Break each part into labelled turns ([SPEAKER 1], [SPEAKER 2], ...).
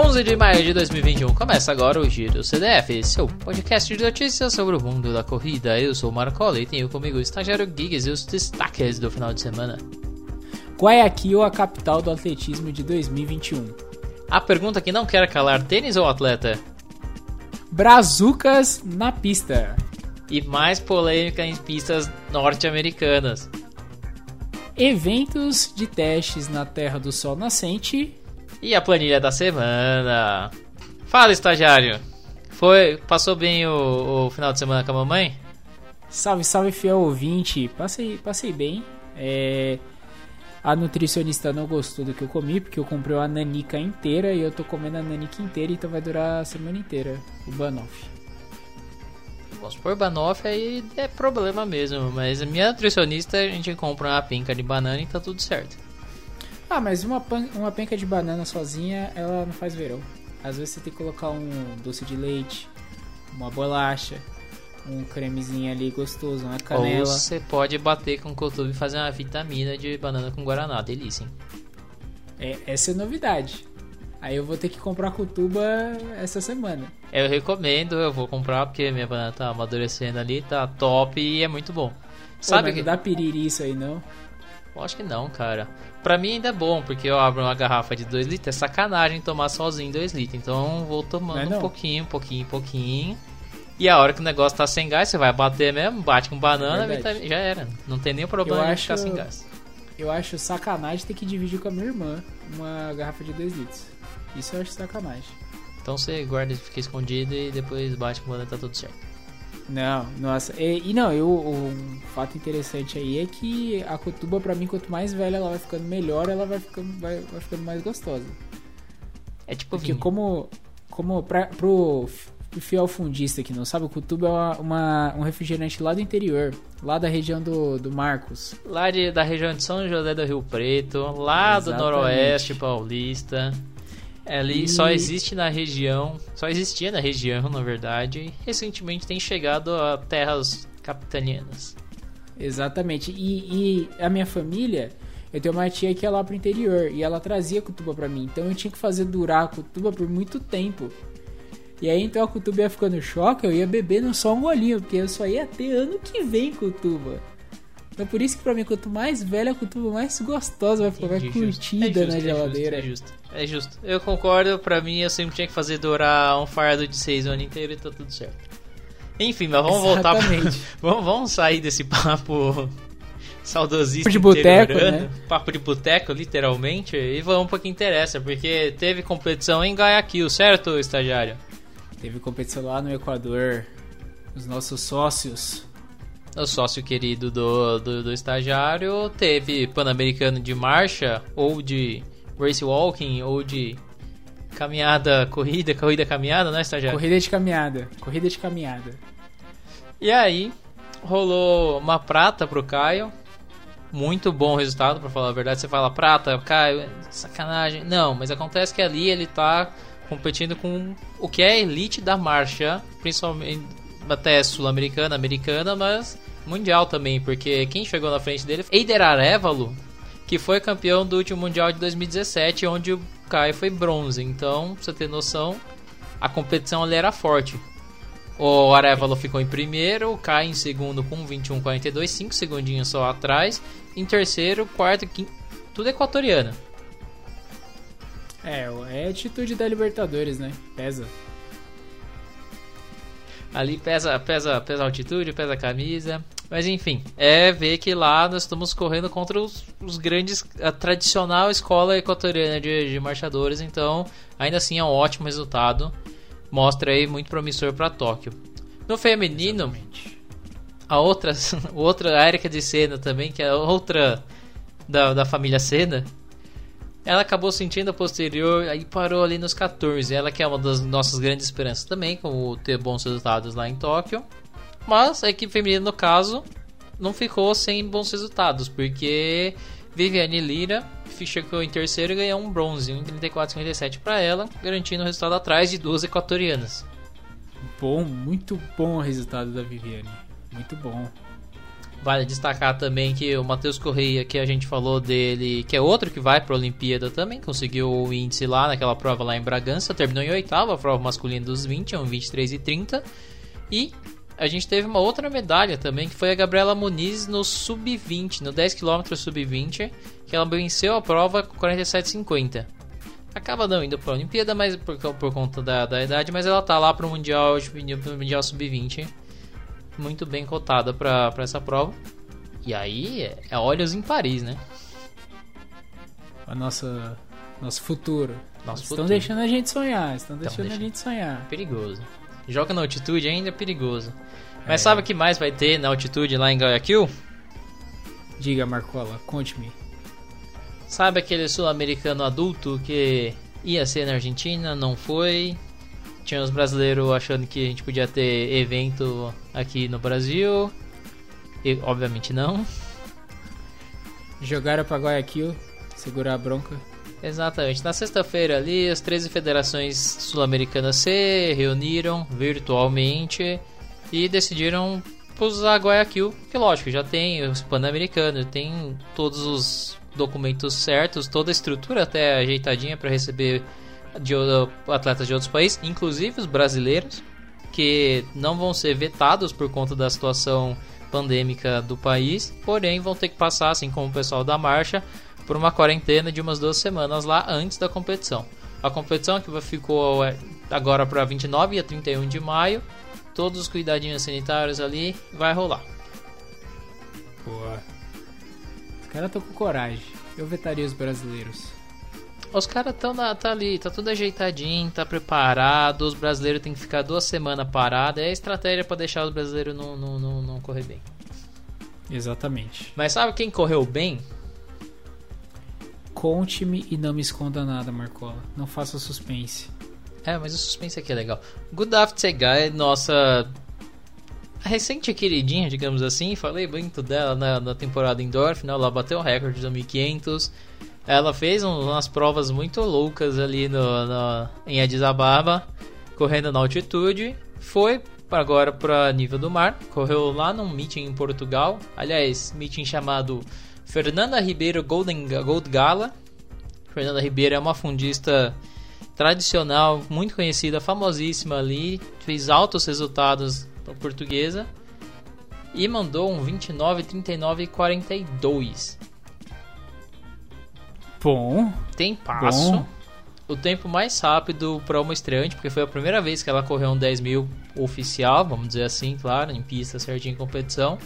[SPEAKER 1] 11 de maio de 2021 começa agora o Giro CDF, seu podcast de notícias sobre o mundo da corrida. Eu sou o Marcola e tenho comigo o estagiário Gigs e os destaques do final de semana.
[SPEAKER 2] Guayaquil, a capital do atletismo de 2021.
[SPEAKER 1] A pergunta que não quer calar: tênis ou atleta?
[SPEAKER 2] Brazucas na pista.
[SPEAKER 1] E mais polêmica em pistas norte-americanas.
[SPEAKER 2] Eventos de testes na Terra do Sol Nascente.
[SPEAKER 1] E a planilha da semana. Fala, estagiário. Foi, passou bem o, o final de semana com a mamãe?
[SPEAKER 2] Salve, salve, fiel ouvinte. Passei, passei bem. É, a nutricionista não gostou do que eu comi, porque eu comprei uma nanica inteira e eu tô comendo a nanica inteira, então vai durar a semana inteira o banoff.
[SPEAKER 1] Vamos por banoff aí é problema mesmo, mas a minha nutricionista a gente compra uma pinca de banana e tá tudo certo.
[SPEAKER 2] Ah, mas uma, pan uma penca de banana sozinha, ela não faz verão. Às vezes você tem que colocar um doce de leite, uma bolacha, um cremezinho ali gostoso, uma canela.
[SPEAKER 1] Ou você pode bater com o cotume e fazer uma vitamina de banana com guaraná, delícia, hein?
[SPEAKER 2] É, essa é novidade. Aí eu vou ter que comprar cutuba essa semana.
[SPEAKER 1] Eu recomendo, eu vou comprar porque minha banana tá amadurecendo ali, tá top e é muito bom.
[SPEAKER 2] Sabe Pô, que... não dá piriri isso aí não?
[SPEAKER 1] Acho que não, cara. Pra mim ainda é bom, porque eu abro uma garrafa de 2 litros, é sacanagem tomar sozinho 2 litros. Então vou tomando não é não. um pouquinho, pouquinho, pouquinho. E a hora que o negócio tá sem gás, você vai bater mesmo, bate com banana, é já era. Não tem nenhum problema eu de acho... ficar sem gás.
[SPEAKER 2] Eu acho sacanagem ter que dividir com a minha irmã uma garrafa de 2 litros. Isso eu acho sacanagem.
[SPEAKER 1] Então você guarda, fica escondido e depois bate com e tá tudo certo.
[SPEAKER 2] Não, nossa. E, e não, eu, um fato interessante aí é que a cotuba, pra mim, quanto mais velha ela vai ficando melhor, ela vai ficando, vai, vai ficando mais gostosa.
[SPEAKER 1] É tipo
[SPEAKER 2] Porque vinho. como, como pra, pro, pro fiel fundista que não sabe, o Cutuba é uma, uma, um refrigerante lá do interior, lá da região do, do Marcos.
[SPEAKER 1] Lá de, da região de São José do Rio Preto, lá Exatamente. do Noroeste Paulista. Ali e... só existe na região, só existia na região, na verdade, e recentemente tem chegado a terras capitanianas.
[SPEAKER 2] Exatamente. E, e, a minha família, eu tenho uma tia que é lá pro interior e ela trazia cutuba para mim, então eu tinha que fazer durar a cutuba por muito tempo. E aí então a cutuba ia ficando choque, eu ia bebendo só um golinho, porque eu só ia ter ano que vem cutuba. Então por isso que pra mim, quanto mais velha a cutuba, mais gostosa vai ficar, mais curtida é justo, na geladeira.
[SPEAKER 1] É justo, é justo, é justo. Eu concordo, pra mim eu sempre tinha que fazer dourar um fardo de 6 o ano inteiro e tá tudo certo. Enfim, mas vamos Exatamente. voltar pra... vamos, vamos sair desse papo saudosista.
[SPEAKER 2] Papo de boteco, né?
[SPEAKER 1] Papo de boteco, literalmente. E vamos pro que interessa, porque teve competição em Guayaquil, certo, estagiário?
[SPEAKER 2] Teve competição lá no Equador. Os nossos sócios
[SPEAKER 1] o sócio querido do, do, do estagiário, teve Pan-Americano de marcha, ou de race walking, ou de caminhada, corrida, corrida, caminhada, né, estagiário?
[SPEAKER 2] Corrida de caminhada, corrida de caminhada.
[SPEAKER 1] E aí, rolou uma prata pro Caio. Muito bom resultado, para falar a verdade. Você fala prata, Caio, sacanagem. Não, mas acontece que ali ele tá competindo com o que é elite da marcha, principalmente até sul-americana, americana, mas mundial também, porque quem chegou na frente dele Eider Arevalo, que foi campeão do último mundial de 2017, onde o Caio foi bronze. Então, pra você ter noção, a competição ali era forte. O Arevalo ficou em primeiro, o Caio em segundo com 21,42, 5 segundinhos só atrás. Em terceiro, quarto, quinto, tudo equatoriano.
[SPEAKER 2] É, é a atitude da Libertadores, né? Pesa.
[SPEAKER 1] Ali pesa, pesa, pesa a altitude, pesa a camisa. Mas enfim, é ver que lá nós estamos correndo contra os, os grandes, a tradicional escola equatoriana de, de marchadores. Então, ainda assim é um ótimo resultado. Mostra aí muito promissor para Tóquio. No feminino, Exatamente. a outra, outra a Erika de Senna também, que é outra da, da família Senna, ela acabou sentindo a posterior e parou ali nos 14. Ela que é uma das nossas grandes esperanças também, com ter bons resultados lá em Tóquio. Mas a equipe feminina, no caso, não ficou sem bons resultados, porque Viviane Lira chegou em terceiro e ganhou um bronze, um 34,57 para ela, garantindo o resultado atrás de duas equatorianas.
[SPEAKER 2] Bom, muito bom o resultado da Viviane. Muito bom.
[SPEAKER 1] Vale destacar também que o Matheus Correia, que a gente falou dele, que é outro que vai para a Olimpíada também, conseguiu o índice lá naquela prova lá em Bragança, terminou em oitava, a prova masculina dos 20, é um 23 e 30. E a gente teve uma outra medalha também, que foi a Gabriela Muniz no sub-20, no 10 km sub-20, que ela venceu a prova com 47,50. Acaba não indo para a Olimpíada, mas por, por conta da, da, idade, mas ela tá lá para o Mundial, mundial Sub-20 muito bem cotada para essa prova. E aí é, é olhos em Paris, né?
[SPEAKER 2] A nossa nosso futuro.
[SPEAKER 1] Nosso
[SPEAKER 2] estão
[SPEAKER 1] futuro.
[SPEAKER 2] deixando a gente sonhar, estão deixando
[SPEAKER 1] deixando.
[SPEAKER 2] a gente sonhar.
[SPEAKER 1] Perigoso. Joga na altitude ainda é perigoso. Mas
[SPEAKER 2] É.
[SPEAKER 1] sabe o que mais vai ter na altitude lá em Guayaquil?
[SPEAKER 2] Diga, Marcola, conte-me.
[SPEAKER 1] Sabe aquele sul-americano adulto que ia ser na Argentina, não foi? Tinha os brasileiros achando que a gente podia ter evento aqui no Brasil. E obviamente não.
[SPEAKER 2] Jogaram pra Guayaquil, segurar a bronca.
[SPEAKER 1] Exatamente. Na sexta-feira ali, as 13 federações sul-americanas se reuniram virtualmente e decidiram usar Guayaquil, que lógico, já tem o Pan-Americano, tem todos os documentos certos, toda a estrutura até ajeitadinha para receber de atletas de outros países, inclusive os brasileiros, que não vão ser vetados por conta da situação pandêmica do país, porém vão ter que passar, assim como o pessoal da marcha, por uma quarentena de umas duas semanas lá antes da competição. A competição que ficou é, agora para 29 e 31 de maio, todos os cuidadinhos sanitários ali, vai rolar.
[SPEAKER 2] Boa. Os caras estão com coragem. Eu vetaria os brasileiros.
[SPEAKER 1] Os caras estão tá ali, tá tudo ajeitadinho, tá preparado. Os brasileiros têm que ficar duas semanas parados. É a estratégia para deixar os brasileiros não, não, não, não correr bem.
[SPEAKER 2] Exatamente.
[SPEAKER 1] Mas sabe quem correu bem?
[SPEAKER 2] Conte-me e não me esconda nada, Marcola. Não faça suspense.
[SPEAKER 1] É, mas o suspense aqui é legal. Good Afterguy, nossa recente queridinha, digamos assim. Falei muito dela na, na temporada indoor, final ela bateu o recorde de 1500. Ela fez um- umas provas muito loucas ali no, no- em Addis Ababa, correndo na altitude. Foi agora para nível do mar, correu lá num meeting em Portugal. Aliás, meeting chamado Fernanda Ribeiro Golden Gold Gala. Fernanda Ribeiro é uma fundista tradicional, muito conhecida, famosíssima ali, fez altos resultados na portuguesa e mandou um 29, 39 e 42.
[SPEAKER 2] Bom.
[SPEAKER 1] Tem passo.
[SPEAKER 2] Bom.
[SPEAKER 1] O tempo mais rápido para uma estreante, porque foi a primeira vez que ela correu um 10 mil oficial, vamos dizer assim, claro, em pista certinho em competição.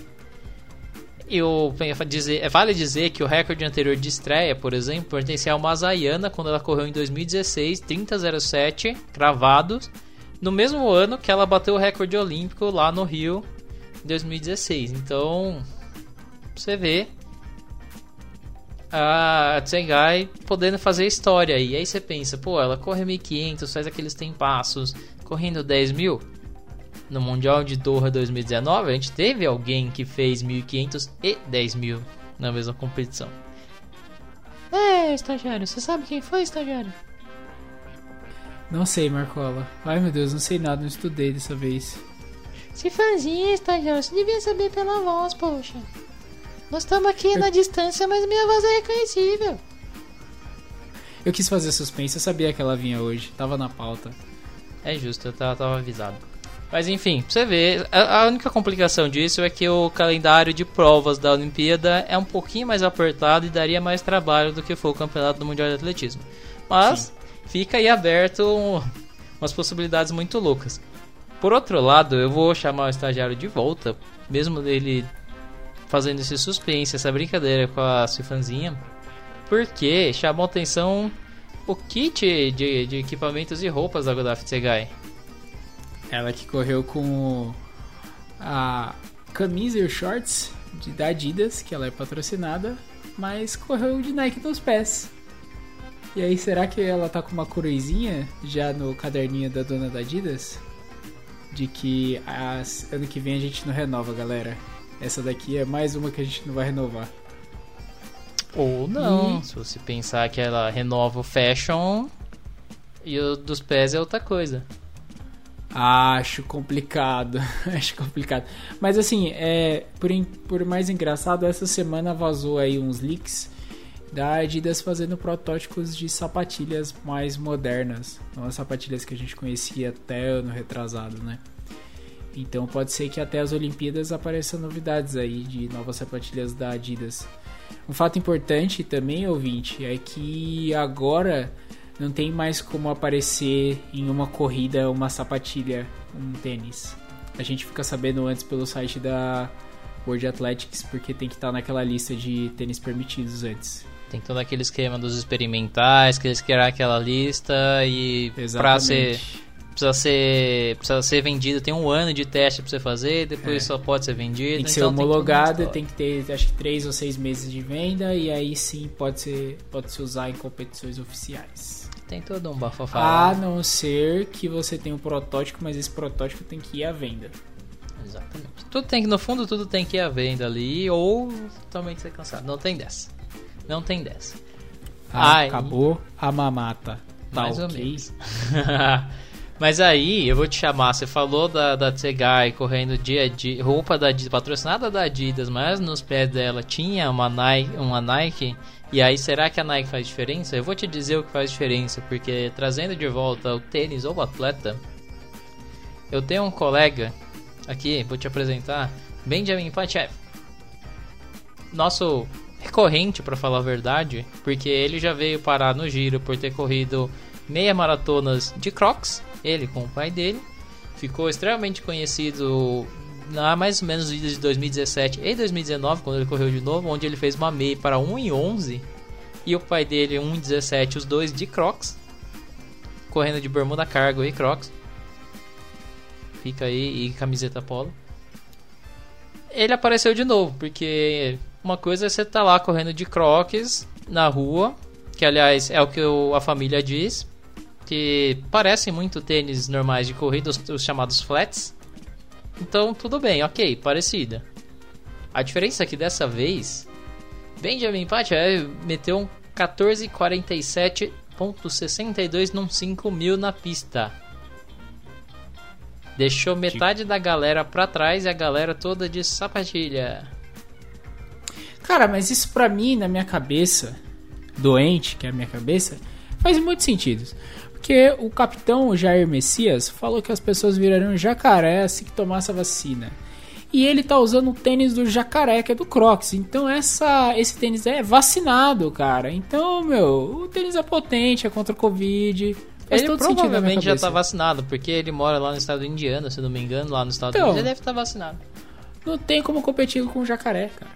[SPEAKER 1] E o, dizer, vale dizer que o recorde anterior de estreia, por exemplo, pertencia a uma Zayana quando ela correu em 2016, 30,07 cravados, no mesmo ano que ela bateu o recorde olímpico lá no Rio em 2016. Então, você vê a Tsengai podendo fazer história aí. Aí você pensa, pô, ela corre 1500, faz aqueles tempassos, correndo 10 mil. No Mundial de Doha 2019, a gente teve alguém que fez 1500 e 10 mil na mesma competição. É, estagiário, você sabe quem foi, estagiário?
[SPEAKER 2] Não sei, Marcola. Ai meu Deus, não sei nada, não estudei dessa vez.
[SPEAKER 1] Se fazia, estagiário, você devia saber pela voz, poxa. Nós estamos aqui na distância, mas minha voz é reconhecível.
[SPEAKER 2] Eu quis fazer suspense, eu sabia que ela vinha hoje, tava na pauta.
[SPEAKER 1] É justo, eu tava, tava avisado. Mas enfim, pra você ver, a, a única complicação disso é que o calendário de provas da Olimpíada é um pouquinho mais apertado e daria mais trabalho do que foi o Campeonato do Mundial de Atletismo. Mas fica aí aberto um- umas possibilidades muito loucas. Por outro lado, eu vou chamar o estagiário de volta, mesmo dele fazendo esse suspense, essa brincadeira com a Cifanzinha, porque chamou atenção o kit de, de equipamentos e roupas da Godaf Tsegai.
[SPEAKER 2] Ela que correu com o- a camisa e os shorts de, da Adidas, que ela é patrocinada, mas correu de Nike nos pés. E aí, será que ela tá com uma coroizinha já no caderninho da dona da Adidas? De que as, ano que vem a gente não renova, galera. Essa daqui é mais uma que a gente não vai renovar.
[SPEAKER 1] Ou não, se você pensar que ela renova o fashion e o dos pés é outra coisa.
[SPEAKER 2] Acho complicado, acho complicado. Mas assim, é, por, por mais engraçado, essa semana vazou aí uns leaks da Adidas fazendo protótipos de sapatilhas mais modernas, não as sapatilhas que a gente conhecia até ano retrasado, né? Então pode ser que até as Olimpíadas apareçam novidades aí de novas sapatilhas da Adidas. Um fato importante também, ouvinte, é que agora não tem mais como aparecer em uma corrida uma sapatilha, um tênis. A gente fica sabendo antes pelo site da World Athletics porque tem que estar naquela lista de tênis permitidos antes.
[SPEAKER 1] Tem todo aquele esquema dos experimentais, que eles criaram aquela lista e pra ser precisa ser precisa ser vendido, tem um ano de teste pra você fazer, depois
[SPEAKER 2] É.
[SPEAKER 1] só pode ser vendido.
[SPEAKER 2] Tem que ser
[SPEAKER 1] então uma
[SPEAKER 2] homologado,
[SPEAKER 1] história.
[SPEAKER 2] tem que ter acho que 3 ou 6 meses de venda e aí sim pode ser pode se usar em competições oficiais.
[SPEAKER 1] Tem todo um bafafá.
[SPEAKER 2] A não ser que você tenha um protótipo, mas esse protótipo tem que ir à venda.
[SPEAKER 1] Exatamente. Tudo tem que, no fundo, tudo tem que ir à venda ali, ou também ser cansado. Não tem dessa. Não tem dessa.
[SPEAKER 2] Ah, acabou a mamata. Tá
[SPEAKER 1] Mais ou
[SPEAKER 2] ok?
[SPEAKER 1] menos. Mas aí, eu vou te chamar. Você falou da, da Tsegai correndo de Adi- roupa da Adidas, patrocinada da Adidas, mas nos pés dela tinha uma Nike, uma Nike. E aí, será que a Nike faz diferença? Eu vou te dizer o que faz diferença, porque trazendo de volta o tênis ou o atleta, eu tenho um colega aqui, vou te apresentar, Benjamin Pachev. Nosso recorrente, para falar a verdade, porque ele já veio parar no giro por ter corrido meia maratonas de Crocs, ele com o pai dele. Ficou extremamente conhecido na mais ou menos de 2017 e 2019, quando ele correu de novo, onde ele fez uma meia para 1 e 11 e o pai dele 1 e 17, os dois de Crocs, correndo de bermuda cargo e Crocs. Fica aí e camiseta polo. Ele apareceu de novo, porque uma coisa é você tá lá correndo de Crocs na rua, que aliás é o que a família diz, que parecem muito tênis normais de corrida, os, os chamados flats. Então tudo bem, ok, parecida. A diferença é que dessa vez, Benjamin Pachev meteu um 1447.62 num 5 mil na pista. Deixou metade da galera pra trás e a galera toda de sapatilha.
[SPEAKER 2] Cara, mas isso pra mim, na minha cabeça, doente, que é a minha cabeça, faz muito sentido. Porque o capitão Jair Messias falou que as pessoas virariam jacaré assim que tomasse a vacina. E ele tá usando o tênis do jacaré, que é do Crocs. Então essa, esse tênis é vacinado, cara. Então, meu, o tênis é potente, é contra o Covid. Faz
[SPEAKER 1] ele provavelmente já tá vacinado, porque ele mora lá no estado do Indiana, se não me engano, lá nos Estados
[SPEAKER 2] Então.
[SPEAKER 1] Unidos, ele deve estar vacinado.
[SPEAKER 2] Não tem como competir com o jacaré, cara.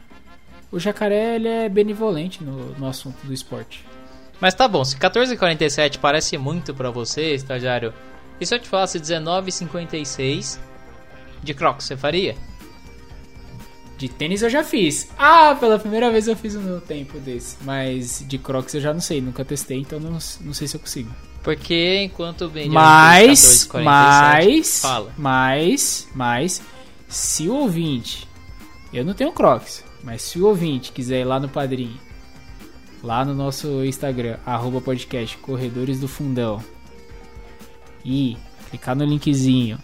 [SPEAKER 2] O jacaré, ele é benevolente no, no assunto do esporte.
[SPEAKER 1] Mas tá bom, se 14,47 parece muito pra você, estagiário, e se eu te falasse 19,56 de Crocs, você faria?
[SPEAKER 2] De tênis eu já fiz. Ah, pela primeira vez eu fiz o meu tempo desse. Mas de Crocs eu já não sei, nunca testei, então não, não sei se eu consigo.
[SPEAKER 1] Porque enquanto o Benjamin
[SPEAKER 2] Mas,
[SPEAKER 1] fez 14,47,
[SPEAKER 2] mas,
[SPEAKER 1] fala.
[SPEAKER 2] mas, mas, se o ouvinte, eu não tenho Crocs, mas se o ouvinte quiser ir lá no Padrim, lá no nosso Instagram, arroba podcast Corredores do Fundão, e clicar no linkzinho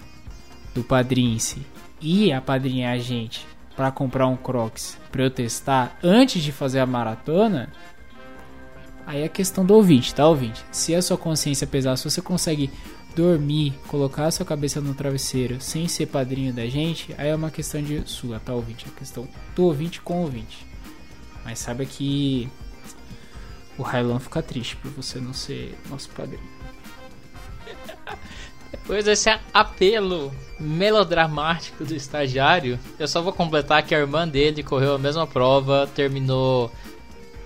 [SPEAKER 2] do Padrince e apadrinhar a gente para comprar um Crocs para eu testar antes de fazer a maratona, aí é questão do ouvinte, tá ouvinte? Se a sua consciência pesar, se você consegue dormir, colocar a sua cabeça no travesseiro sem ser padrinho da gente, aí é uma questão de sua, tá ouvinte? É questão do ouvinte com o ouvinte. Mas saiba que o Railan fica triste por você não ser nosso padrinho.
[SPEAKER 1] Depois desse apelo melodramático do estagiário, eu só vou completar que a irmã dele correu a mesma prova, terminou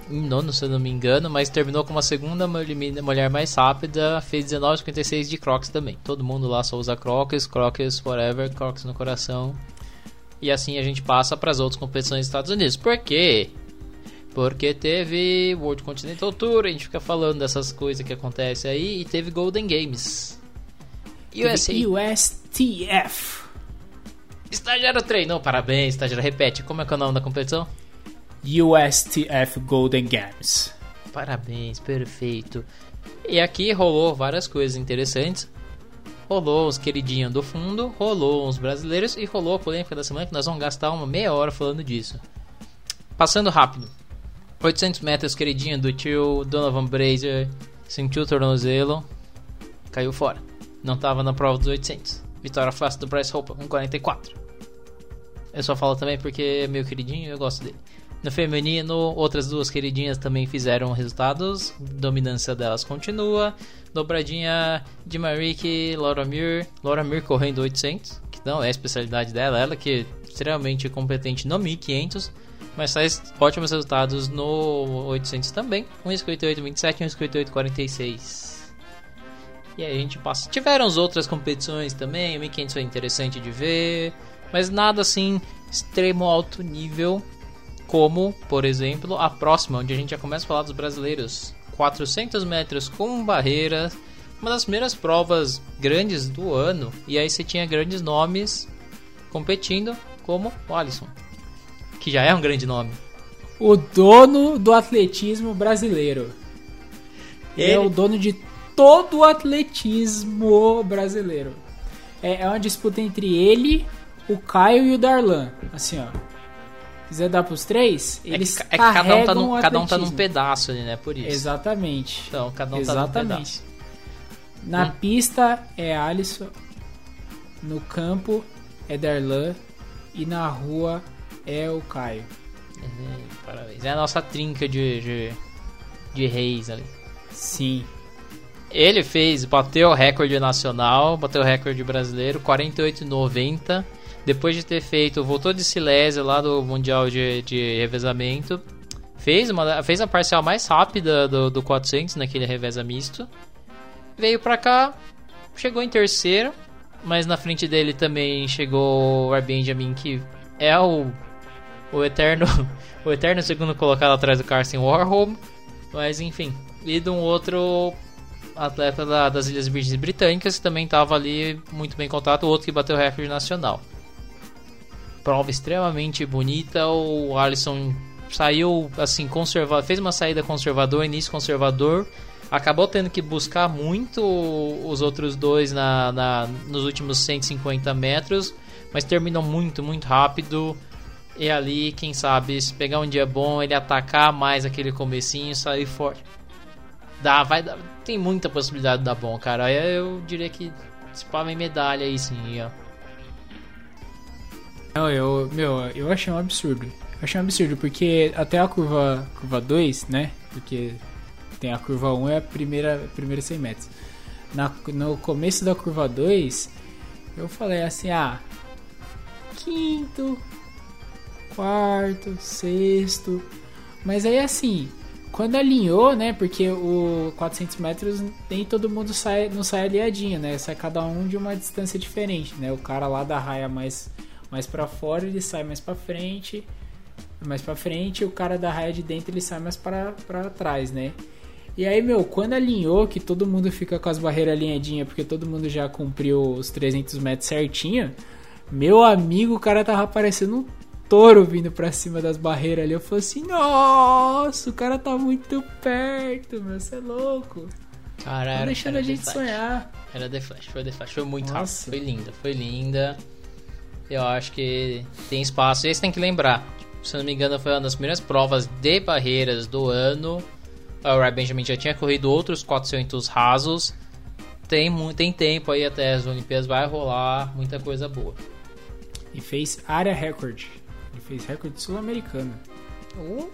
[SPEAKER 1] em nono, se eu não me engano, mas terminou como a segunda mul- mulher mais rápida, fez 19,56 de Crocs também. Todo mundo lá só usa Crocs, Crocs forever, Crocs no coração. E assim a gente passa para as outras competições dos Estados Unidos. Por quê? Porque teve World Continental Tour, a gente fica falando dessas coisas que acontecem aí, e teve Golden Games. USA.
[SPEAKER 2] USTF.
[SPEAKER 1] Estagiário treinou, parabéns, estagiário. Repete, como é que é o nome da competição?
[SPEAKER 2] USTF Golden Games.
[SPEAKER 1] Parabéns, perfeito. E aqui rolou várias coisas interessantes. rolou os queridinhos do fundo, rolou os brasileiros e rolou a polêmica da semana que nós vamos gastar uma meia hora falando disso. Passando rápido. 800 metros queridinho do tio Donovan Brazier, sentiu o tornozelo, caiu fora. Não tava na prova dos 800. Vitória fácil do Bryce Hope com 44. Eu só falo também porque é meu queridinho e eu gosto dele. No feminino, outras duas queridinhas também fizeram resultados. Dominância delas continua. Dobradinha de Marique, Laura Mir. Laura Mir correndo 800, que não é a especialidade dela. Ela que é extremamente competente no 1500, mas faz ótimos resultados no 800 também. 1,58,27 e 1,58,46. E aí a gente passa. Tiveram as outras competições também. O 1500 foi interessante de ver, mas nada assim extremo alto nível como, por exemplo, a próxima, onde a gente já começa a falar dos brasileiros. 400 metros com barreira, uma das primeiras provas grandes do ano, e aí você tinha grandes nomes competindo, como o Alisson, que já é um grande nome.
[SPEAKER 2] O dono do atletismo brasileiro. Ele, é o dono de todo o atletismo brasileiro. É, é uma disputa entre ele, o Caio e o Darlan. Assim, ó quiser dar pros três, eles é que, é que cada um, tá num,
[SPEAKER 1] cada um tá num pedaço ali, né? Por isso.
[SPEAKER 2] Exatamente.
[SPEAKER 1] Então, cada um Exatamente. tá num pedaço.
[SPEAKER 2] Na hum. pista é Alisson, no campo é Darlan e na rua é o Caio.
[SPEAKER 1] Uhum, parabéns. É a nossa trinca de, de, de reis ali.
[SPEAKER 2] Sim.
[SPEAKER 1] Ele fez, bateu o recorde nacional, bateu o recorde brasileiro, 48,90 depois de ter feito, voltou de Silésia lá do Mundial de, de Revezamento. Fez, uma, fez a parcial mais rápida do, do 400 naquele reveza misto. Veio pra cá, chegou em terceiro. Mas na frente dele também chegou o Benjamin, que é o, o eterno o eterno segundo colocado atrás do Carson Warholm. Mas enfim, e de um outro atleta da, das Ilhas Virgens Britânicas que também estava ali muito bem contado, o outro que bateu o recorde nacional prova extremamente bonita. O Alisson saiu assim conservador, fez uma saída conservador, início conservador. Acabou tendo que buscar muito os outros dois na, na nos últimos 150 metros, mas terminou muito, muito rápido. E ali, quem sabe, se pegar um dia bom, ele atacar mais aquele comecinho sair forte. Dá, vai dar, tem muita possibilidade de dar bom, cara. Eu diria que se pá, medalha aí sim, ó.
[SPEAKER 2] Não, eu, meu, eu achei um absurdo. Eu achei um absurdo, porque até a curva, curva 2, né? Porque tem a curva 1 é a primeira, primeira 100 metros. Na, no começo da curva 2, eu falei assim, ah, quinto, quarto, sexto. Mas aí assim, quando alinhou, né? Porque o 400 metros nem todo mundo sai, não sai aliadinho, né? Sai cada um de uma distância diferente, né? O cara lá da raia mais mais para fora ele sai mais para frente, mais para frente, o cara da raia de dentro ele sai mais para trás, né? E aí, meu, quando alinhou, que todo mundo fica com as barreiras alinhadinhas, porque todo mundo já cumpriu os 300 metros certinho, meu amigo, o cara tava parecendo um touro vindo pra cima das barreiras ali. Eu falei assim, nossa, o cara tá muito perto, meu, você é louco.
[SPEAKER 1] Cara, era,
[SPEAKER 2] deixando a gente sonhar.
[SPEAKER 1] Era The Flash, foi The Flash, foi muito nossa. rápido, foi linda, foi linda. Eu acho que tem espaço. E você tem que lembrar, se eu não me engano, foi uma das primeiras provas de barreiras do ano. O Ray Benjamin já tinha corrido outros 400 rasos. Tem, tem tempo aí até as Olimpíadas, vai rolar muita coisa boa.
[SPEAKER 2] E fez área recorde. Ele fez recorde sul-americano.
[SPEAKER 1] Uh,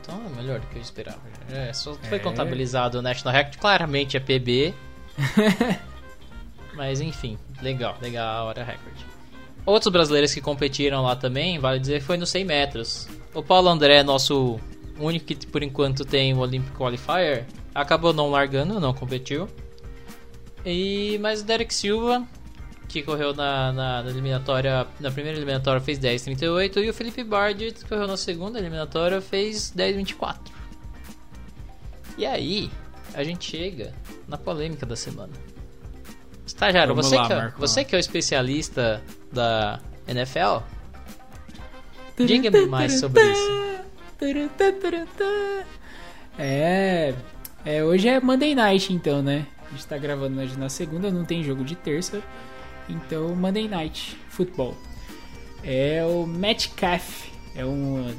[SPEAKER 1] então é melhor do que eu esperava. É, só foi é. contabilizado o National Record, claramente é PB. Mas enfim, legal, legal a área recorde. Outros brasileiros que competiram lá também, vale dizer, foi nos 100 metros. O Paulo André, nosso único que por enquanto tem o Olympic Qualifier, acabou não largando, não competiu. E mas o Derek Silva, que correu na, na, na, eliminatória, na primeira eliminatória fez 10:38 e o Felipe Bardi, que correu na segunda eliminatória, fez 10:24. E aí, a gente chega na polêmica da semana. Estagiário, você, lá, que é, você que é o especialista da NFL, diga-me mais sobre isso.
[SPEAKER 2] É, é, hoje é Monday Night então, né? A gente tá gravando hoje na segunda, não tem jogo de terça. Então, Monday Night Football. É o Metcalf. É um.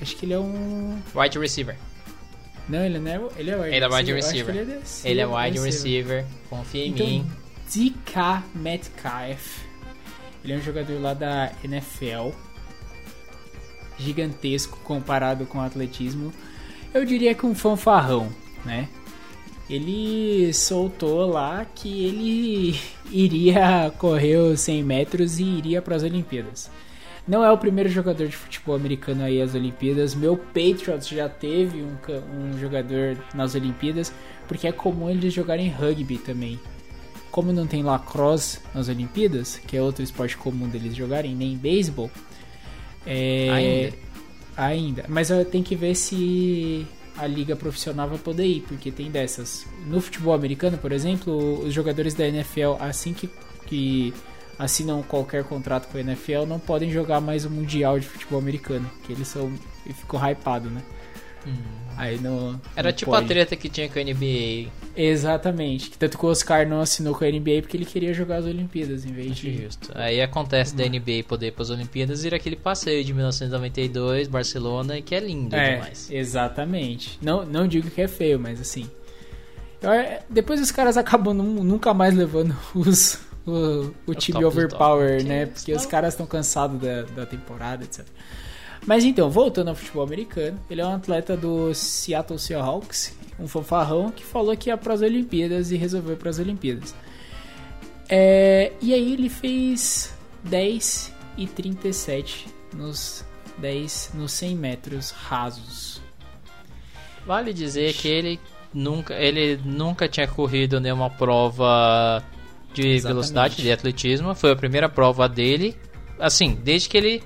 [SPEAKER 2] Acho que ele é um.
[SPEAKER 1] Wide receiver.
[SPEAKER 2] Não, ele não é. Ele é wide
[SPEAKER 1] Ele é wide receiver.
[SPEAKER 2] Ele é,
[SPEAKER 1] Ele é wide receiver. Confia em
[SPEAKER 2] Então,
[SPEAKER 1] mim.
[SPEAKER 2] DK Metcalf. Ele é um jogador lá da NFL. Gigantesco comparado com o atletismo. Eu diria que um fanfarrão, né? Ele soltou lá que ele iria correr os 100 metros e iria para as Olimpíadas. Não é o primeiro jogador de futebol americano aí às Olimpíadas. Meu Patriots já teve um, um jogador nas Olimpíadas, porque é comum eles jogarem rugby também. Como não tem lacrosse nas Olimpíadas, que é outro esporte comum deles jogarem, nem beisebol. É...
[SPEAKER 1] Ainda.
[SPEAKER 2] Ainda. Mas eu tenho que ver se a liga profissional vai poder ir, porque tem dessas. No futebol americano, por exemplo, os jogadores da NFL, assim que, que assinam qualquer contrato com a NFL, não podem jogar mais o Mundial de Futebol Americano, que eles são. e ficou hypado, né? Aí não.
[SPEAKER 1] Era
[SPEAKER 2] não
[SPEAKER 1] tipo
[SPEAKER 2] pode.
[SPEAKER 1] a treta que tinha com a NBA.
[SPEAKER 2] Exatamente. Tanto que o Oscar não assinou com a NBA porque ele queria jogar as Olimpíadas em vez de.
[SPEAKER 1] Justo. Aí acontece da NBA poder ir para as Olimpíadas e ir aquele passeio de 1992, Barcelona, que é lindo
[SPEAKER 2] É,
[SPEAKER 1] demais.
[SPEAKER 2] exatamente. Não, não digo que é feio, mas assim. eu- depois os caras acabam nu- nunca mais levando os, o, o time overpower,
[SPEAKER 1] top.
[SPEAKER 2] né?
[SPEAKER 1] Que
[SPEAKER 2] Porque os caras estão cansados da, da temporada, etc. Mas então, voltando ao futebol americano, ele é um atleta do Seattle Seahawks, um fanfarrão que falou que ia para as Olimpíadas e resolveu para as Olimpíadas. É, e aí ele fez 10 e 37 nos 10 nos 100 metros rasos.
[SPEAKER 1] Vale dizer que ele nunca, ele nunca tinha corrido nenhuma prova de
[SPEAKER 2] Exatamente.
[SPEAKER 1] velocidade, de atletismo. Foi a primeira prova dele, assim, desde que ele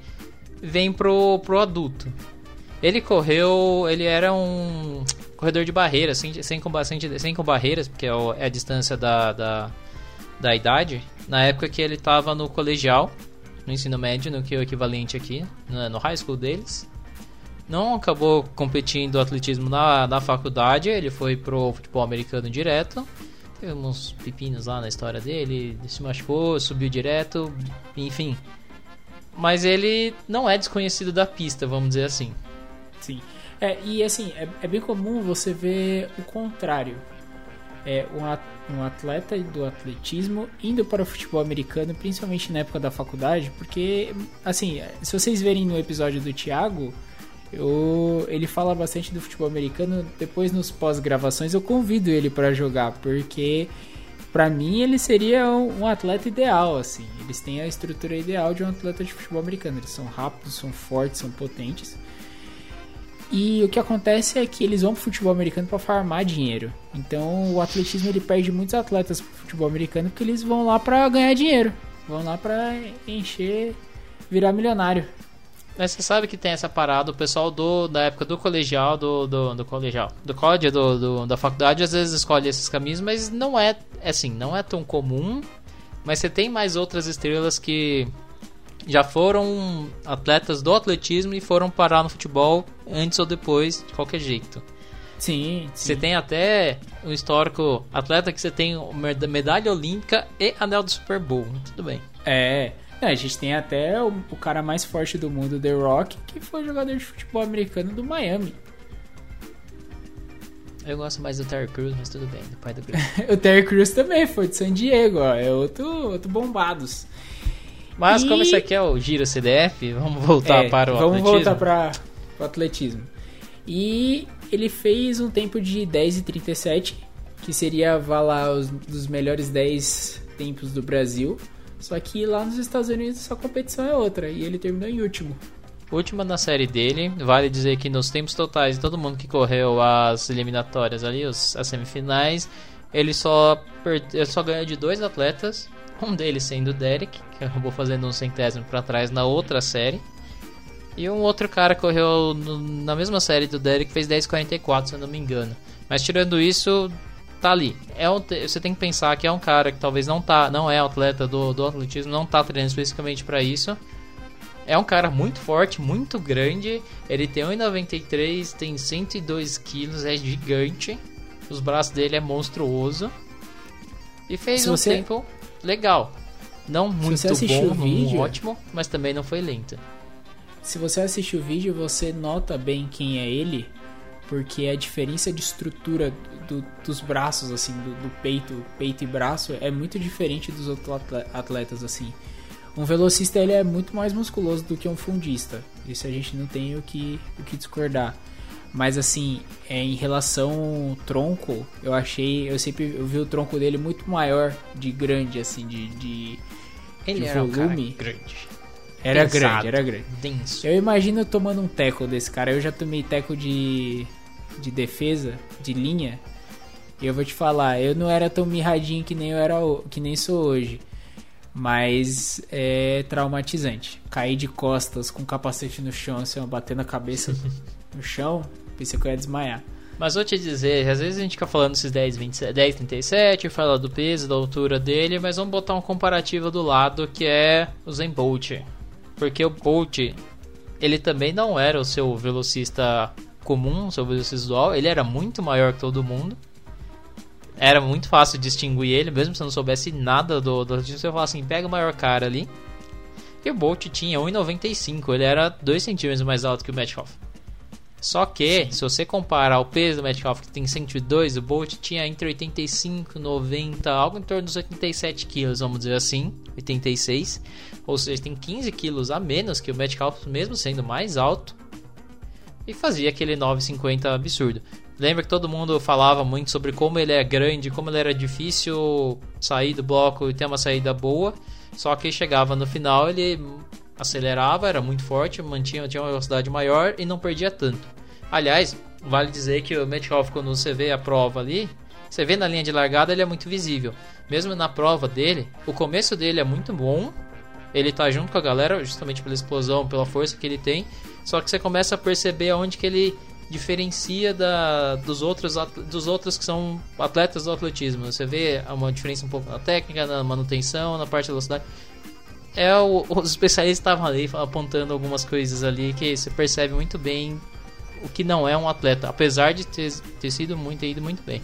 [SPEAKER 1] vem pro, pro adulto. Ele correu, ele era um corredor de barreiras, sem, sem, com, sem, sem com barreiras, porque é, o- é a distância da, da, da idade. Na época que ele estava no colegial, no ensino médio, no que é o equivalente aqui, no, no high school deles não acabou competindo atletismo na, na faculdade, ele foi pro futebol americano direto. Teve uns pepinos lá na história dele, ele se machucou, subiu direto, enfim. Mas ele não é desconhecido da pista, vamos dizer assim.
[SPEAKER 2] Sim. É, e assim, é, é bem comum você ver o contrário. É um at- atleta do atletismo indo para o futebol americano, principalmente na época da faculdade, porque, assim, se vocês verem no episódio do Thiago, eu, ele fala bastante do futebol americano. Depois, nos pós-gravações, eu convido ele para jogar, porque Pra mim, ele seria um um atleta ideal, assim. Eles têm a estrutura ideal de um atleta de futebol americano. Eles são rápidos, são fortes, são potentes. E o que acontece é que eles vão pro futebol americano para farmar dinheiro. Então, o atletismo ele perde muitos atletas pro futebol americano porque eles vão lá pra ganhar dinheiro. Vão lá pra encher, virar milionário.
[SPEAKER 1] Mas você sabe que tem essa parada, o pessoal do, da época do colegial, do, do, do colegial, do college, do, do- da faculdade, às vezes escolhe esses caminhos, mas não é, é assim, não é tão comum. Mas você tem mais outras estrelas que já foram atletas do atletismo e foram parar no futebol antes ou depois, de qualquer jeito.
[SPEAKER 2] Sim,
[SPEAKER 1] Você tem até um histórico atleta que você tem med- medalha olímpica e anel do Super Bowl. Tudo bem.
[SPEAKER 2] É. Não, a gente tem até o, o cara mais forte do mundo, The Rock, que foi jogador de futebol americano do Miami.
[SPEAKER 1] Eu gosto mais do Terry Crews, mas tudo bem, do pai do
[SPEAKER 2] o Terry Crews também foi de San Diego, ó. É outro, outro bombados.
[SPEAKER 1] Mas
[SPEAKER 2] E-
[SPEAKER 1] como isso aqui é o Giro CDF, vamos voltar
[SPEAKER 2] É,
[SPEAKER 1] para o
[SPEAKER 2] Vamos
[SPEAKER 1] atletismo.
[SPEAKER 2] voltar para o atletismo. E ele fez um tempo de 10 e 37, que seria vá lá os dos melhores 10 tempos do Brasil. Só que lá nos Estados Unidos a competição é outra e ele terminou em último.
[SPEAKER 1] Última na série dele, vale dizer que nos tempos totais de todo mundo que correu as eliminatórias ali, os, as semifinais, ele só, per- ele só ganhou de dois atletas, um deles sendo o Derek, que acabou fazendo um centésimo para trás na outra série. E um outro cara correu no- na mesma série do Derek, fez 10,44, se eu não me engano. Mas tirando isso, tá ali. É um você tem que pensar que é um cara que talvez não tá, não é atleta do, do atletismo, não tá treinando especificamente para isso. É um cara muito forte, muito grande. Ele tem 1,93, tem 102 quilos, é gigante. Os braços dele é monstruoso. E fez
[SPEAKER 2] Se
[SPEAKER 1] um
[SPEAKER 2] você-
[SPEAKER 1] tempo legal. Não muito
[SPEAKER 2] assistiu
[SPEAKER 1] bom, não
[SPEAKER 2] vídeo-
[SPEAKER 1] ótimo, mas também não foi lento.
[SPEAKER 2] Se você assistir o vídeo, você nota bem quem é ele, porque a diferença de estrutura do- dos braços, assim, do, do peito, peito e braço, é muito diferente dos outros atle- atletas, assim. Um velocista ele é muito mais musculoso do que um fundista. Isso a gente não tem o que, o que discordar. Mas assim, é, em relação ao tronco, eu achei, eu sempre eu vi o tronco dele muito maior de grande, assim, de, de
[SPEAKER 1] Ele
[SPEAKER 2] De
[SPEAKER 1] era um
[SPEAKER 2] volume?
[SPEAKER 1] grande,
[SPEAKER 2] era
[SPEAKER 1] Pesado.
[SPEAKER 2] grande, era grande.
[SPEAKER 1] denso.
[SPEAKER 2] Eu imagino tomando um teco desse cara. Eu já tomei teco de, de defesa, de linha. E eu vou te falar, eu não era tão mirradinho que nem eu era que nem sou hoje. Mas é traumatizante. Cair de costas com o capacete no chão, assim, batendo a cabeça no chão, pensei que eu ia desmaiar.
[SPEAKER 1] Mas vou te dizer, às vezes a gente fica falando esses 10, 27, 10, 37, fala do peso, da altura dele, mas vamos botar um comparativo do lado que é o Zen Bolt. Porque o Bolt, ele também não era o seu velocista comum, seu velocista dual, ele era muito maior que todo mundo. Era muito fácil distinguir ele, mesmo se não soubesse nada do, do você fala assim, pega o maior cara ali. E o Bolt tinha 1,95, ele era 2 centímetros mais alto que o Metcalf. Só que, se você comparar o peso do Metcalf, que tem 102, o Bolt tinha entre 85 e 90, algo em torno dos 87 quilos, vamos dizer assim, 86. Ou seja, tem 15 quilos a menos que o Metcalf, mesmo sendo mais alto. E fazia aquele 9,50 absurdo. Lembra que todo mundo falava muito sobre como ele é grande, como ele era difícil sair do bloco e ter uma saída boa. Só que chegava no final, ele acelerava, era muito forte, mantinha tinha uma velocidade maior e não perdia tanto. Aliás, vale dizer que o Metcalf, quando você vê a prova ali, você vê na linha de largada, ele é muito visível. Mesmo na prova dele, o começo dele é muito bom. Ele tá junto com a galera, justamente pela explosão, pela força que ele tem. Só que você começa a perceber aonde que ele diferencia da, dos, outros, dos outros que são atletas do atletismo. Você vê uma diferença um pouco na técnica, na manutenção, na parte da velocidade. É, o- os especialistas estavam ali apontando algumas coisas ali que você percebe muito bem o que não é um atleta, apesar de ter, ter sido muito, ido muito bem.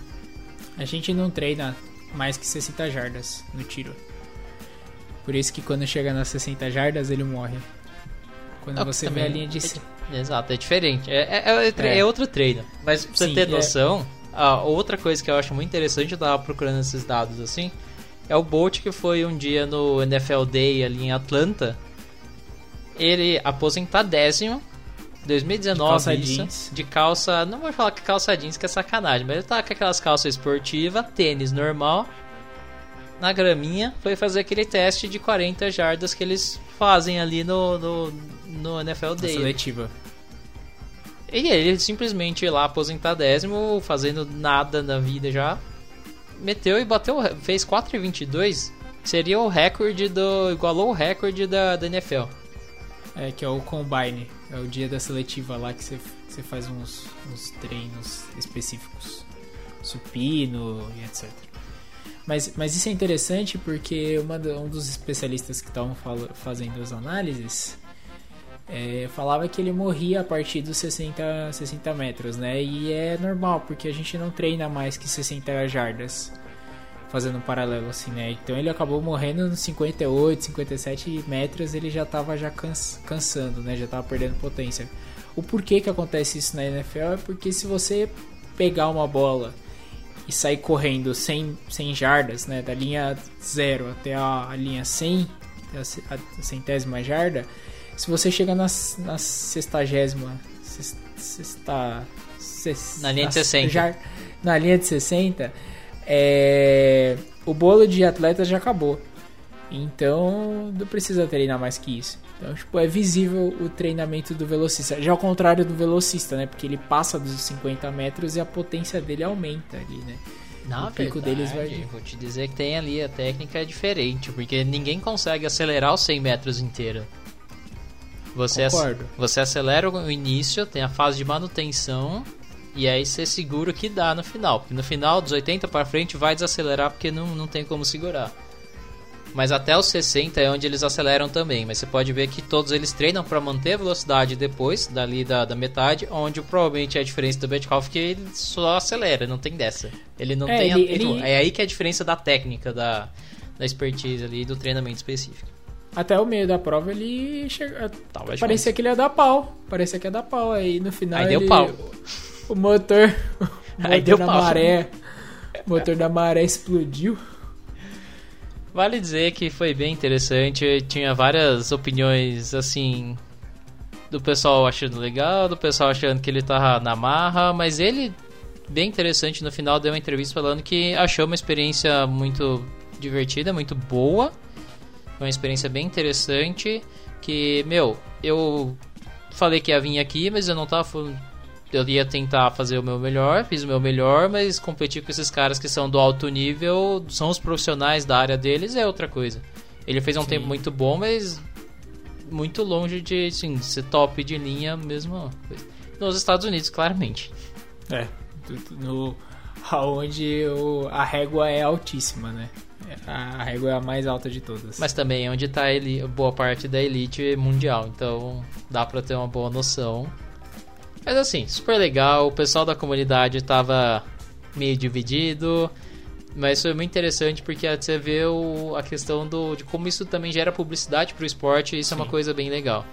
[SPEAKER 2] A gente não treina mais que 60 jardas no tiro. Por isso que quando chega nas 60 jardas ele morre. Quando
[SPEAKER 1] Ah,
[SPEAKER 2] você vê a linha de.
[SPEAKER 1] é Exato, é diferente. É, é- é
[SPEAKER 2] É.
[SPEAKER 1] é outro treino. Mas pra você
[SPEAKER 2] Sim,
[SPEAKER 1] ter
[SPEAKER 2] é-
[SPEAKER 1] noção, a outra coisa que eu acho muito interessante, eu tava procurando esses dados assim, é o Bolt que foi um dia no NFL Day ali em Atlanta. Ele aposentadésimo. 2019
[SPEAKER 2] De calça
[SPEAKER 1] isso,
[SPEAKER 2] jeans.
[SPEAKER 1] de calça, não vou falar que calça jeans que é sacanagem, mas ele tá com aquelas calças esportivas, tênis normal, na graminha, foi fazer aquele teste de 40 jardas que eles fazem ali no, no, no NFL Day.
[SPEAKER 2] seletiva.
[SPEAKER 1] E ele simplesmente lá aposentadésimo, fazendo nada na vida já, meteu e bateu, fez 4,22, seria o recorde do, igualou o recorde da, da NFL.
[SPEAKER 2] É, que é o Combine. É o dia da seletiva lá que você, você faz uns, uns treinos específicos. Supino e etc. Mas, mas isso é interessante porque uma um dos especialistas que estavam fazendo as análises é, falava que ele morria a partir dos 60, 60 metros, né? E é normal, porque a gente não treina mais que 60 jardas fazendo um paralelo assim, né? Então ele acabou morrendo nos 58, 57 metros, ele já tava já cans- cansando, né? Já tava perdendo potência. O porquê que acontece isso na NFL é porque se você pegar uma bola e sair correndo 100, 100 jardas, né? Da linha 0 até a, a linha 100, a ce- a centésima jarda, se você chega na, na sextagésima, sex- sexta, sex-
[SPEAKER 1] Na linha de
[SPEAKER 2] na
[SPEAKER 1] 60.
[SPEAKER 2] jar- na linha de 60, é, o bolo de atletas já acabou. Então não precisa treinar mais que isso. Então, tipo, é visível o treinamento do velocista. Já ao contrário do velocista, né? Porque ele passa dos 50 metros e a potência dele aumenta ali, né?
[SPEAKER 1] Na
[SPEAKER 2] O pico deles vai-
[SPEAKER 1] Vou te dizer que tem ali a técnica é diferente, porque ninguém consegue acelerar os 100 metros inteiro. Você, ac-
[SPEAKER 2] Concordo.
[SPEAKER 1] você acelera o início, tem a fase de manutenção e aí você segura o que dá no final. Porque no final, dos 80 para frente, vai desacelerar porque não, não tem como segurar. Mas até os 60 é onde eles aceleram também. Mas você pode ver que todos eles treinam para manter a velocidade depois, dali da, da metade, onde provavelmente é a diferença do Metcalf que ele só acelera, não tem dessa. Ele não
[SPEAKER 2] É,
[SPEAKER 1] tem. a-
[SPEAKER 2] ele-
[SPEAKER 1] ele-
[SPEAKER 2] ele-
[SPEAKER 1] É aí que é a diferença da técnica, da, da expertise ali, do treinamento específico.
[SPEAKER 2] Até o meio da prova ele chega.
[SPEAKER 1] Talvez
[SPEAKER 2] Parecia que ele ia dar pau. Parecia que ia dar pau. Aí no final.
[SPEAKER 1] Aí deu
[SPEAKER 2] ele-
[SPEAKER 1] pau.
[SPEAKER 2] O motor. O
[SPEAKER 1] Aí
[SPEAKER 2] motor
[SPEAKER 1] deu
[SPEAKER 2] da
[SPEAKER 1] pau.
[SPEAKER 2] maré. O motor da maré explodiu.
[SPEAKER 1] Vale dizer que foi bem interessante, tinha várias opiniões assim do pessoal achando legal, do pessoal achando que ele tava na marra, mas ele bem interessante no final deu uma entrevista falando que achou uma experiência muito divertida, muito boa. Foi uma experiência bem interessante que, meu, eu falei que ia vir aqui, mas eu não tava eu ia tentar fazer o meu melhor, fiz o meu melhor, mas competir com esses caras que são do alto nível, são os profissionais da área deles, é outra coisa. Ele fez um
[SPEAKER 2] Sim.
[SPEAKER 1] tempo muito bom, mas muito longe de assim, ser top de linha mesmo. Nos Estados Unidos, claramente.
[SPEAKER 2] É. No, aonde o, a régua é altíssima, né? A régua é a mais alta de todas.
[SPEAKER 1] Mas também é onde está boa parte da elite mundial, então dá pra ter uma boa noção. Mas assim, super legal, o pessoal da comunidade tava meio dividido, mas foi muito interessante porque você vê o- a questão do, de como isso também gera publicidade pro esporte, e isso é uma
[SPEAKER 2] Sim.
[SPEAKER 1] coisa bem legal.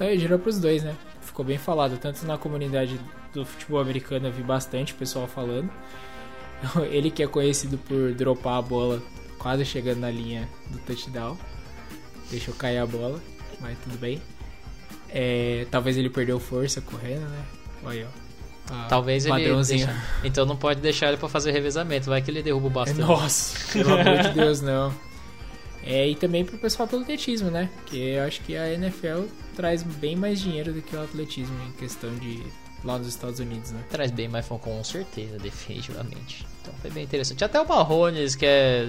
[SPEAKER 2] É, girou pros dois, né? Ficou bem falado. Tanto na comunidade do futebol americano eu vi bastante pessoal falando. Ele que é conhecido por dropar a bola quase chegando na linha do touchdown. Deixou cair a bola, mas tudo bem. É, talvez ele perdeu força correndo, né? Olha, ó. Ah,
[SPEAKER 1] Talvez ele. deixa- Então não pode deixar ele pra fazer revezamento, vai que ele derruba o bastante.
[SPEAKER 2] Nossa, pelo amor de Deus, não. É, e também pro pessoal do atletismo, né? Porque eu acho que a NFL traz bem mais dinheiro do que o atletismo em questão de lá nos Estados Unidos, né?
[SPEAKER 1] Traz bem mais fã, com certeza, definitivamente. Então foi bem interessante. Até o Marrones, que é.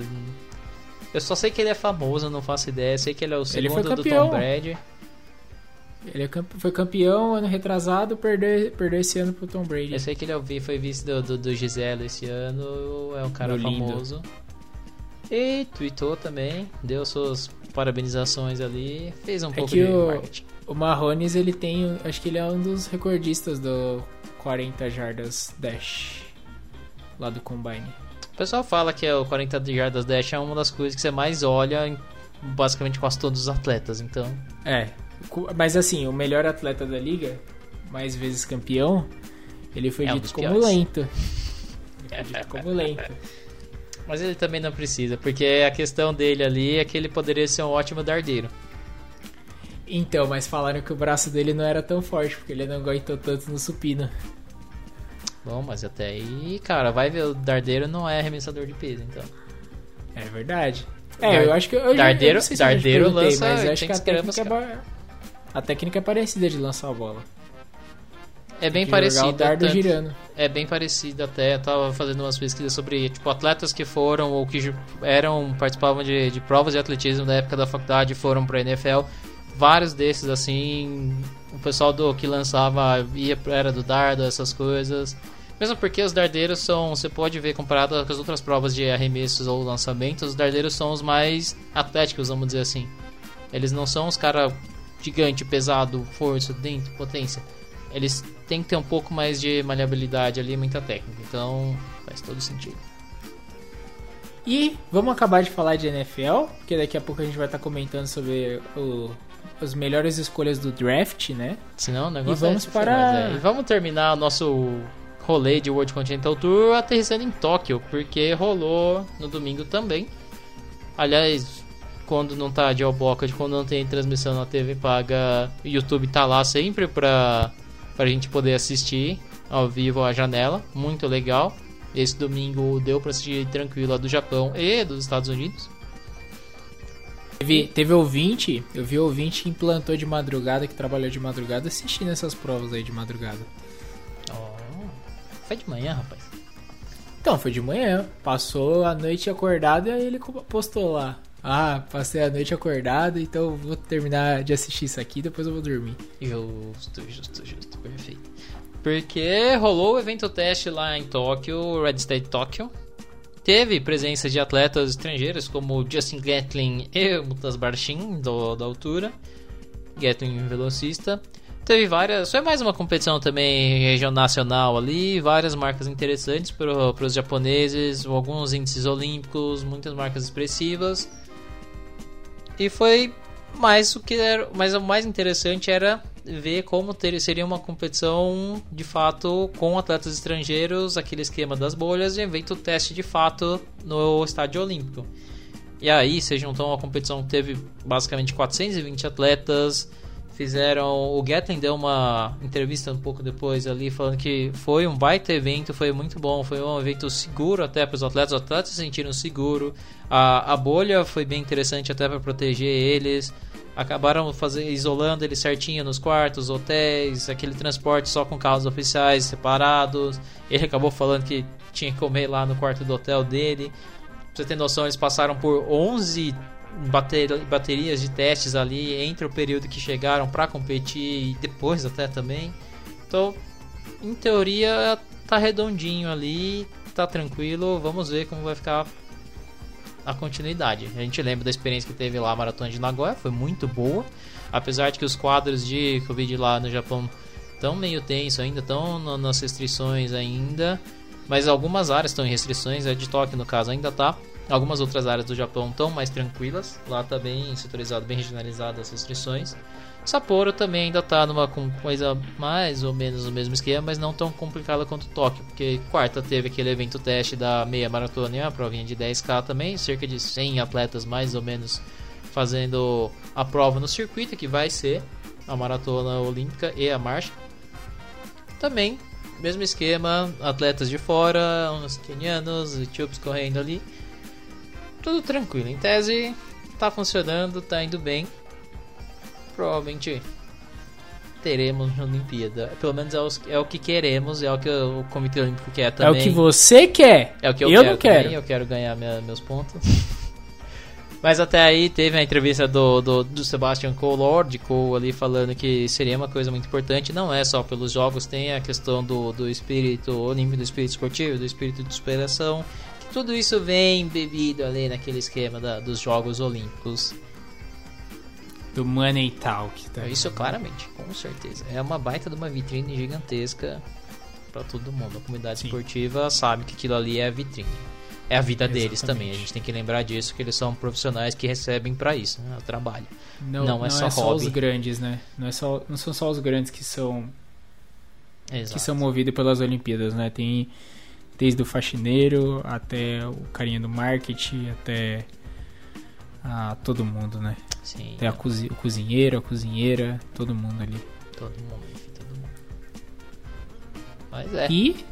[SPEAKER 1] Eu só sei que ele é famoso, não faço ideia. Sei que ele é o segundo do. Tom Brady.
[SPEAKER 2] Ele é foi campeão ano retrasado, perdeu, perdeu esse ano pro Tom Brady.
[SPEAKER 1] Eu sei que ele é foi vice do, do, do Gisele esse ano. É um cara
[SPEAKER 2] lindo.
[SPEAKER 1] famoso. E tweetou também. Deu suas parabenizações ali. Fez um
[SPEAKER 2] É
[SPEAKER 1] pouco de
[SPEAKER 2] o-
[SPEAKER 1] marketing.
[SPEAKER 2] O Marrones, ele tem. Acho que ele é um dos recordistas do 40 jardas dash lá do Combine.
[SPEAKER 1] O pessoal fala que é o 40 de Yardas Dash é uma das coisas que você mais olha em basicamente quase todos os atletas. Então,
[SPEAKER 2] É, mas assim, o melhor atleta da liga, mais vezes campeão, ele foi
[SPEAKER 1] É um
[SPEAKER 2] dito
[SPEAKER 1] dos
[SPEAKER 2] como
[SPEAKER 1] piores.
[SPEAKER 2] lento. Ele foi dito como lento.
[SPEAKER 1] Mas ele também não precisa, porque a questão dele ali é que ele poderia ser um ótimo dardeiro.
[SPEAKER 2] Então, mas falaram que o braço dele não era tão forte, porque ele não aguentou tanto no supino.
[SPEAKER 1] Bom, mas até aí, cara, vai ver, o dardeiro não é arremessador de peso, então.
[SPEAKER 2] É verdade. É,
[SPEAKER 1] Dar-
[SPEAKER 2] eu acho que eu, já- eu
[SPEAKER 1] dardeiro-
[SPEAKER 2] eu
[SPEAKER 1] dardeiro
[SPEAKER 2] perguntei,
[SPEAKER 1] lança
[SPEAKER 2] mas eu acho que a
[SPEAKER 1] 800 gramas,
[SPEAKER 2] técnica, é a técnica é parecida de lançar a bola.
[SPEAKER 1] É bem
[SPEAKER 2] o dardo
[SPEAKER 1] tanto-
[SPEAKER 2] girando.
[SPEAKER 1] É bem parecido até. Eu tava fazendo umas pesquisas sobre, tipo, atletas que foram ou que eram, participavam de, de provas de atletismo da época da faculdade e foram pra NFL. Vários desses, assim, o pessoal do que lançava ia, era do dardo, essas coisas. Mesmo porque os dardeiros são, você pode ver comparado com as outras provas de arremessos ou lançamentos, os dardeiros são os mais atléticos, vamos dizer assim. Eles não são os caras gigante, pesado, força, dentro, potência. Eles têm que ter um pouco mais de maleabilidade ali, muita técnica. Então faz todo sentido.
[SPEAKER 2] E vamos acabar de falar de NFL, porque daqui a pouco a gente vai estar comentando sobre o, as melhores escolhas do draft, né?
[SPEAKER 1] Senão o negócio
[SPEAKER 2] E vamos
[SPEAKER 1] é
[SPEAKER 2] para-
[SPEAKER 1] é. E vamos terminar o nosso rolê de World Continental Tour aterrissando em Tóquio, porque rolou no domingo também. Aliás, quando não tá de quando não tem transmissão na TV paga, o YouTube tá lá sempre pra, pra gente poder assistir ao vivo a janela. Muito legal. Esse domingo deu pra assistir tranquilo a do Japão e dos Estados Unidos.
[SPEAKER 2] Teve, teve ouvinte, eu vi ouvinte que implantou de madrugada, que trabalhou de madrugada, assistindo essas provas aí de madrugada.
[SPEAKER 1] Oh, foi de manhã, rapaz.
[SPEAKER 2] Então, foi de manhã, passou a noite acordado e aí ele postou lá. Ah, passei a noite acordado, então vou terminar de assistir isso aqui, depois eu vou dormir.
[SPEAKER 1] Justo, justo, justo, perfeito. Porque rolou o evento teste lá em Tóquio, Red State Tóquio. Teve presença de atletas estrangeiros como Justin Gatlin e Mutas Barchin, do, da altura. Gatlin velocista. Teve várias. Foi mais uma competição também regional nacional ali. Várias marcas interessantes para os japoneses. Alguns índices olímpicos, muitas marcas expressivas. E foi mais o que era. Mas o mais interessante era ver como ter, seria uma competição de fato com atletas estrangeiros, aquele esquema das bolhas e evento teste de fato no estádio olímpico. E aí você juntou uma competição que teve basicamente 420 atletas, fizeram. O Gatlin deu uma entrevista um pouco depois ali, falando que foi um baita evento, foi muito bom, foi um evento seguro até para os atletas, os atletas se sentiram seguro. A, a bolha foi bem interessante até para proteger eles acabaram fazer, isolando ele certinho nos quartos, hotéis, aquele transporte só com carros oficiais separados. Ele acabou falando que tinha que comer lá no quarto do hotel dele. Pra você ter noção, eles passaram por 11 baterias de testes ali entre o período que chegaram para competir e depois até também. Então, em teoria, tá redondinho ali, tá tranquilo. Vamos ver como vai ficar a continuidade. A gente lembra da experiência que teve lá a maratona de Nagoya, foi muito boa, apesar de que os quadros de Covid lá no Japão estão meio tenso ainda, estão nas restrições ainda, mas algumas áreas estão em restrições, a de Tóquio no caso ainda tá. Algumas outras áreas do Japão estão mais tranquilas, lá tá bem setorizado, bem regionalizado as restrições. Sapporo também ainda tá numa coisa mais ou menos o mesmo esquema, mas não tão complicada quanto Tóquio, porque quarta teve aquele evento teste da meia maratona e uma provinha de 10k também, cerca de 100 atletas mais ou menos fazendo a prova no circuito, que vai ser a maratona olímpica e a marcha. Também, mesmo esquema, atletas de fora, uns kenianos, etíopes correndo ali. Tudo tranquilo, em tese tá funcionando, tá indo bem provavelmente teremos na Olimpíada. Pelo menos é, os, é, o que queremos, é o que o Comitê Olímpico quer também.
[SPEAKER 2] É o que você quer.
[SPEAKER 1] É o que eu,
[SPEAKER 2] eu
[SPEAKER 1] quero
[SPEAKER 2] não quero.
[SPEAKER 1] Também, eu quero ganhar minha, meus pontos. Mas até aí teve a entrevista do, do, do Sebastian Coe, Lord Cole, ali falando que seria uma coisa muito importante. Não é só pelos jogos, tem a questão do, do espírito olímpico, do espírito esportivo, do espírito de superação. Tudo isso vem bebido ali naquele esquema da, dos Jogos Olímpicos
[SPEAKER 2] do Money Talk.
[SPEAKER 1] Tá? Isso claramente, com certeza. É uma baita de uma vitrine gigantesca para todo mundo. A comunidade Sim. esportiva sabe que aquilo ali é a vitrine. É a vida Exatamente. deles também. A gente tem que lembrar disso, que eles são profissionais que recebem para isso, né? O trabalho.
[SPEAKER 2] Não, não, é, não só, é só os grandes, né? Não, é só, não são só os grandes que são Exato. que são movidos pelas Olimpíadas, né? Tem desde o faxineiro até o carinha do marketing, até a todo mundo, né?
[SPEAKER 1] Sim.
[SPEAKER 2] Tem a cozi o cozinheiro, a cozinheira, todo mundo ali.
[SPEAKER 1] Todo mundo, todo mundo. Mas é.
[SPEAKER 2] E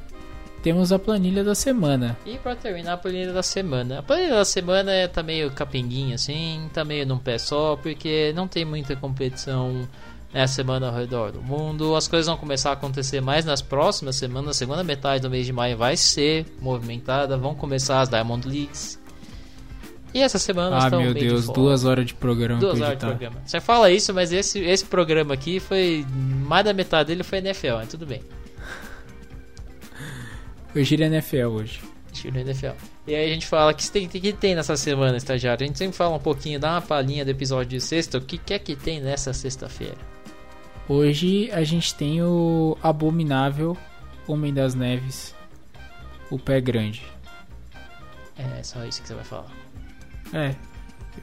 [SPEAKER 2] temos a planilha da semana.
[SPEAKER 1] E pra terminar a planilha da semana. A planilha da semana é, tá meio capenguinha assim, tá meio num pé só, porque não tem muita competição nessa semana ao redor do mundo. As coisas vão começar a acontecer mais nas próximas semanas. A segunda metade do mês de maio vai ser movimentada. Vão começar as Diamond Leagues. E essa semana
[SPEAKER 2] Ah, meu Deus, de duas horas de programa.
[SPEAKER 1] Duas horas de programa. Você fala isso, mas esse, esse programa aqui foi. Mais da metade dele foi NFL, mas tudo bem.
[SPEAKER 2] Foi Gira NFL hoje.
[SPEAKER 1] Gira NFL. E aí a gente fala que tem, que tem nessa semana, estagiário. A gente sempre fala um pouquinho, dá uma palhinha do episódio de sexta. O que, que é que tem nessa sexta-feira?
[SPEAKER 2] Hoje a gente tem o abominável Homem das Neves, o pé grande.
[SPEAKER 1] É só isso que você vai falar.
[SPEAKER 2] É.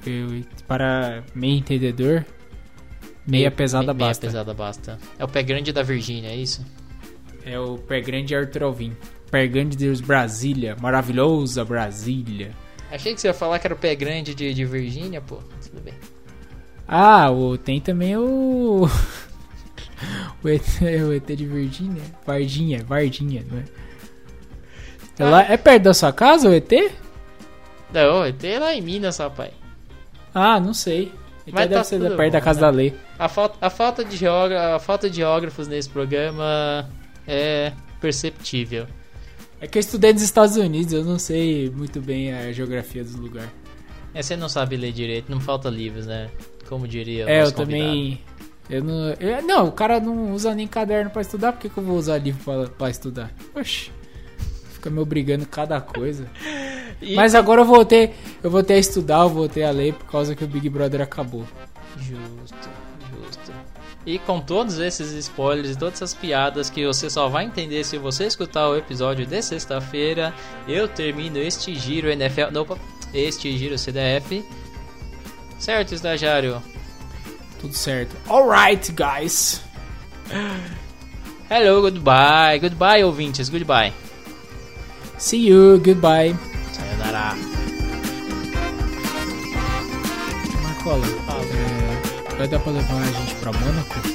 [SPEAKER 2] Eu, para meio entendedor, meia pesada
[SPEAKER 1] meia
[SPEAKER 2] basta.
[SPEAKER 1] Meia pesada basta. É o pé grande da Virgínia, é isso?
[SPEAKER 2] É o pé grande Arthur Alvim. Pé grande de Brasília. Maravilhosa Brasília.
[SPEAKER 1] Achei que você ia falar que era o pé grande de, de Virgínia, pô. Tudo bem.
[SPEAKER 2] Ah, o, tem também o. o, ET, o ET de Virgínia. Vardinha, Vardinha, não é? Ah. Lá, é perto da sua casa o ET?
[SPEAKER 1] Não, tem lá em Minas, rapaz.
[SPEAKER 2] Ah, não sei. Então Mas deve tá ser perto bom, da casa né? da lei.
[SPEAKER 1] A falta, a, falta de a falta de geógrafos nesse programa é perceptível.
[SPEAKER 2] É que eu estudei nos Estados Unidos, eu não sei muito bem a geografia do lugar.
[SPEAKER 1] É, você não sabe ler direito, não falta livros, né? Como diria
[SPEAKER 2] É, eu convidado. também. Eu não, eu, não, o cara não usa nem caderno para estudar, por que, que eu vou usar livro para estudar? Oxi, fica me obrigando cada coisa.
[SPEAKER 1] E-
[SPEAKER 2] Mas agora eu voltei, eu voltei a estudar, eu voltei a ler por causa que o Big Brother acabou.
[SPEAKER 1] Justo, justo. E com todos esses spoilers e todas essas piadas que você só vai entender se você escutar o episódio de sexta-feira, eu termino este giro NFL. Não, este giro CDF. Certo, estagiário?
[SPEAKER 2] Tudo certo. Alright, guys.
[SPEAKER 1] Hello, goodbye. Goodbye, ouvintes. Goodbye.
[SPEAKER 2] See you, goodbye. Marcola, é, vai dar pra levar a gente pra Mônaco?